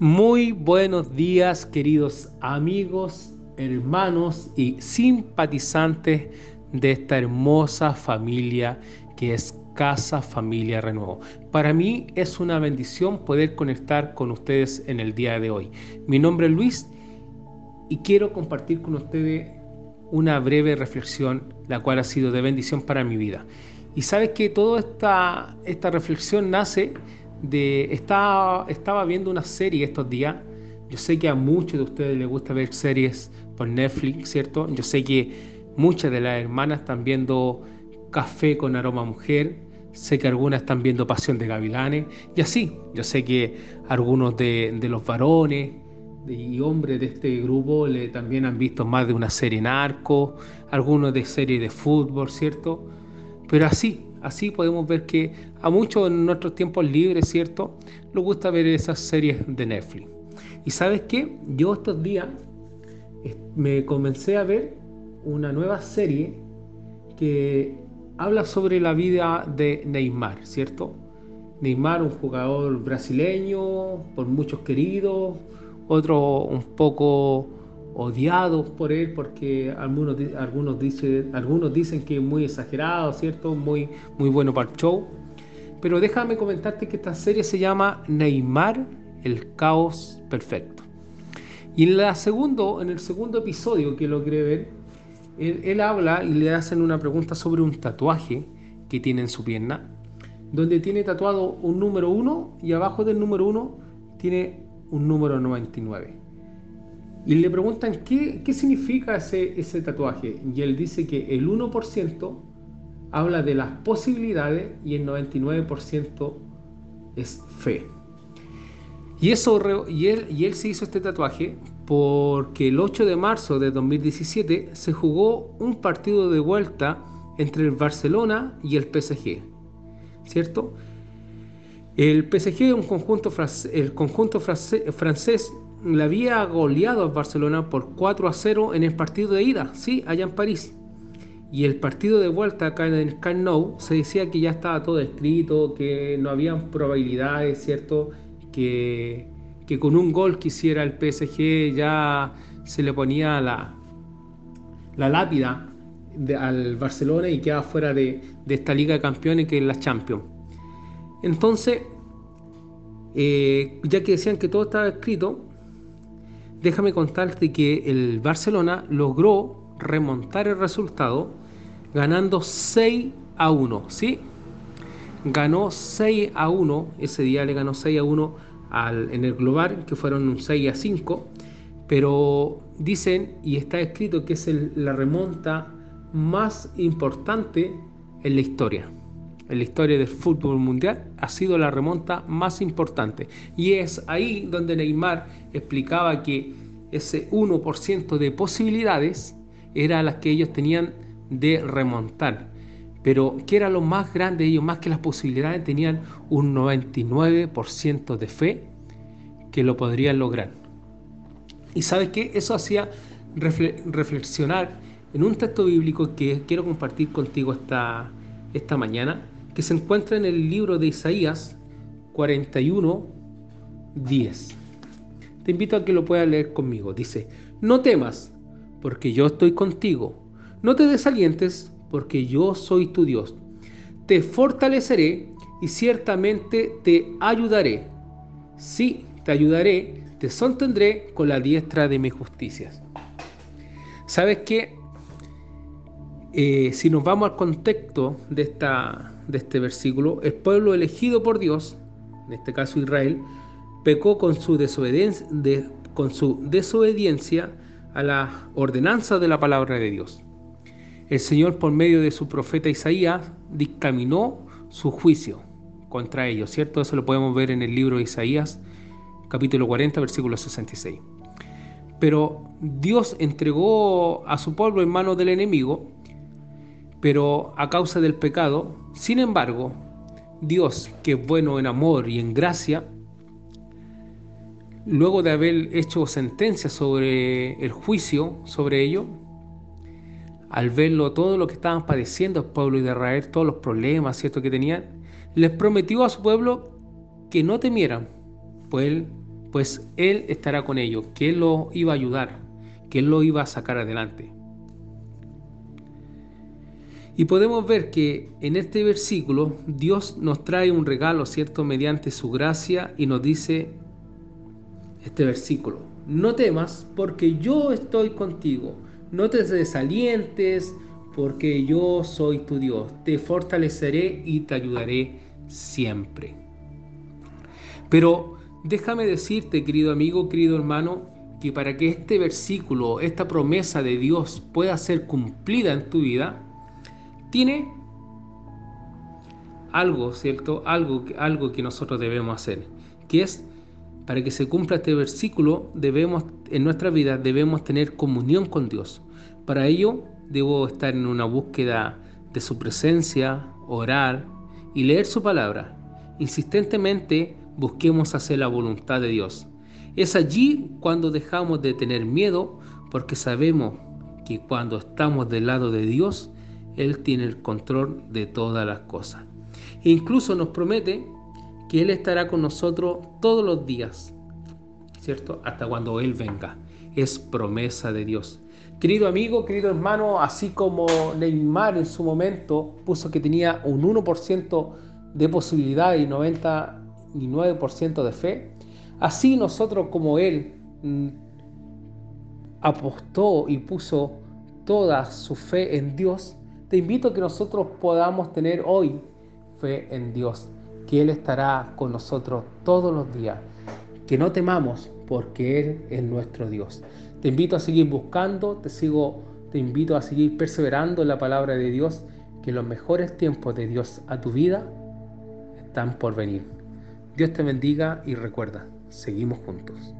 Muy buenos días queridos amigos, hermanos y simpatizantes de esta hermosa familia que es Casa Familia Renuevo. Para mí es una bendición poder conectar con ustedes en el día de hoy. Mi nombre es Luis y quiero compartir con ustedes una breve reflexión, la cual ha sido de bendición para mi vida. Y sabes que toda esta, esta reflexión nace de... Estaba, estaba viendo una serie estos días. Yo sé que a muchos de ustedes les gusta ver series por Netflix, ¿cierto? Yo sé que muchas de las hermanas están viendo Café con aroma mujer. Sé que algunas están viendo Pasión de Gavilanes. Y así, yo sé que algunos de, los varones y hombres de este grupo también han visto más de una serie narco, algunos de serie de fútbol, ¿cierto? Pero así, así podemos ver que a muchos en nuestros tiempos libres, ¿cierto? Les gusta ver esas series de Netflix. Y sabes qué? Yo estos días me comencé a ver una nueva serie que habla sobre la vida de Neymar, ¿cierto? Neymar, un jugador brasileño, por muchos queridos, otros un poco odiados por él porque algunos, algunos, dicen, algunos dicen que es muy exagerado, ¿cierto? Muy, muy bueno para el show. Pero déjame comentarte que esta serie se llama Neymar, el caos perfecto. Y en, la segundo, en el segundo episodio que lo quiere ver, él, él habla y le hacen una pregunta sobre un tatuaje que tiene en su pierna, donde tiene tatuado un número uno y abajo del número uno tiene un número 99. Y le preguntan qué, qué significa ese, ese tatuaje. Y él dice que el 1% habla de las posibilidades y el 99% es fe. Y, eso, y, él, y él se hizo este tatuaje porque el 8 de marzo de 2017 se jugó un partido de vuelta entre el Barcelona y el PSG. ¿Cierto? El PSG, un conjunto el conjunto francés, le había goleado al Barcelona por 4 a 0 en el partido de ida, sí, allá en París. Y el partido de vuelta acá en el Camp Nou se decía que ya estaba todo escrito, que no habían probabilidades, ¿cierto? Que, que con un gol que hiciera el PSG ya se le ponía la, la lápida al Barcelona y quedaba fuera de, de esta Liga de Campeones que es la Champions. Entonces, eh, ya que decían que todo estaba escrito, déjame contarte que el Barcelona logró remontar el resultado ganando 6 a 1, ¿sí? Ganó 6 a 1, ese día le ganó 6 a 1 al, en el global, que fueron 6 a 5, pero dicen y está escrito que es la remonta más importante en la historia en la historia del fútbol mundial ha sido la remonta más importante. Y es ahí donde Neymar explicaba que ese 1% de posibilidades era las que ellos tenían de remontar. Pero que era lo más grande de ellos, más que las posibilidades, tenían un 99% de fe que lo podrían lograr. Y sabes qué? Eso hacía reflexionar en un texto bíblico que quiero compartir contigo esta, esta mañana, que se encuentra en el libro de Isaías 41, 10. Te invito a que lo puedas leer conmigo. Dice, no temas, porque yo estoy contigo. No te desalientes, porque yo soy tu Dios. Te fortaleceré y ciertamente te ayudaré. Sí, te ayudaré, te sostendré con la diestra de mis justicias. ¿Sabes qué? Eh, si nos vamos al contexto de esta, de este versículo, el pueblo elegido por Dios, en este caso Israel, pecó con su desobediencia, a la ordenanza de la palabra de Dios. El Señor, por medio de su profeta Isaías, dictaminó su juicio contra ellos, ¿cierto? Eso lo podemos ver en el libro de Isaías, capítulo 40, versículo 66. Pero Dios entregó a su pueblo en manos del enemigo pero a causa del pecado, sin embargo, Dios, que es bueno en amor y en gracia, luego de haber hecho sentencia sobre el juicio sobre ello, al verlo todo lo que estaban padeciendo el pueblo de Israel, todos los problemas ¿cierto? que tenían, les prometió a su pueblo que no temieran, pues él pues Él estará con ellos, que Él lo iba a ayudar, que Él lo iba a sacar adelante. Y podemos ver que en este versículo Dios nos trae un regalo, ¿cierto? Mediante su gracia y nos dice este versículo, no temas porque yo estoy contigo, no te desalientes porque yo soy tu Dios, te fortaleceré y te ayudaré siempre. Pero déjame decirte, querido amigo, querido hermano, que para que este versículo, esta promesa de Dios pueda ser cumplida en tu vida, tiene algo, ¿cierto? Algo, algo que nosotros debemos hacer, que es, para que se cumpla este versículo, debemos, en nuestra vida debemos tener comunión con Dios. Para ello, debo estar en una búsqueda de su presencia, orar y leer su palabra. Insistentemente busquemos hacer la voluntad de Dios. Es allí cuando dejamos de tener miedo porque sabemos que cuando estamos del lado de Dios, Él tiene el control de todas las cosas. Incluso nos promete que Él estará con nosotros todos los días, ¿cierto? Hasta cuando Él venga. Es promesa de Dios. Querido amigo, querido hermano, así como Neymar en su momento puso que tenía un 1% de posibilidad y 99% de fe, así nosotros como Él mm, apostó y puso toda su fe en Dios, te invito a que nosotros podamos tener hoy fe en Dios, que Él estará con nosotros todos los días, que no temamos porque Él es nuestro Dios. Te invito a seguir buscando, te, sigo, te invito a seguir perseverando en la palabra de Dios, que los mejores tiempos de Dios a tu vida están por venir. Dios te bendiga y recuerda, seguimos juntos.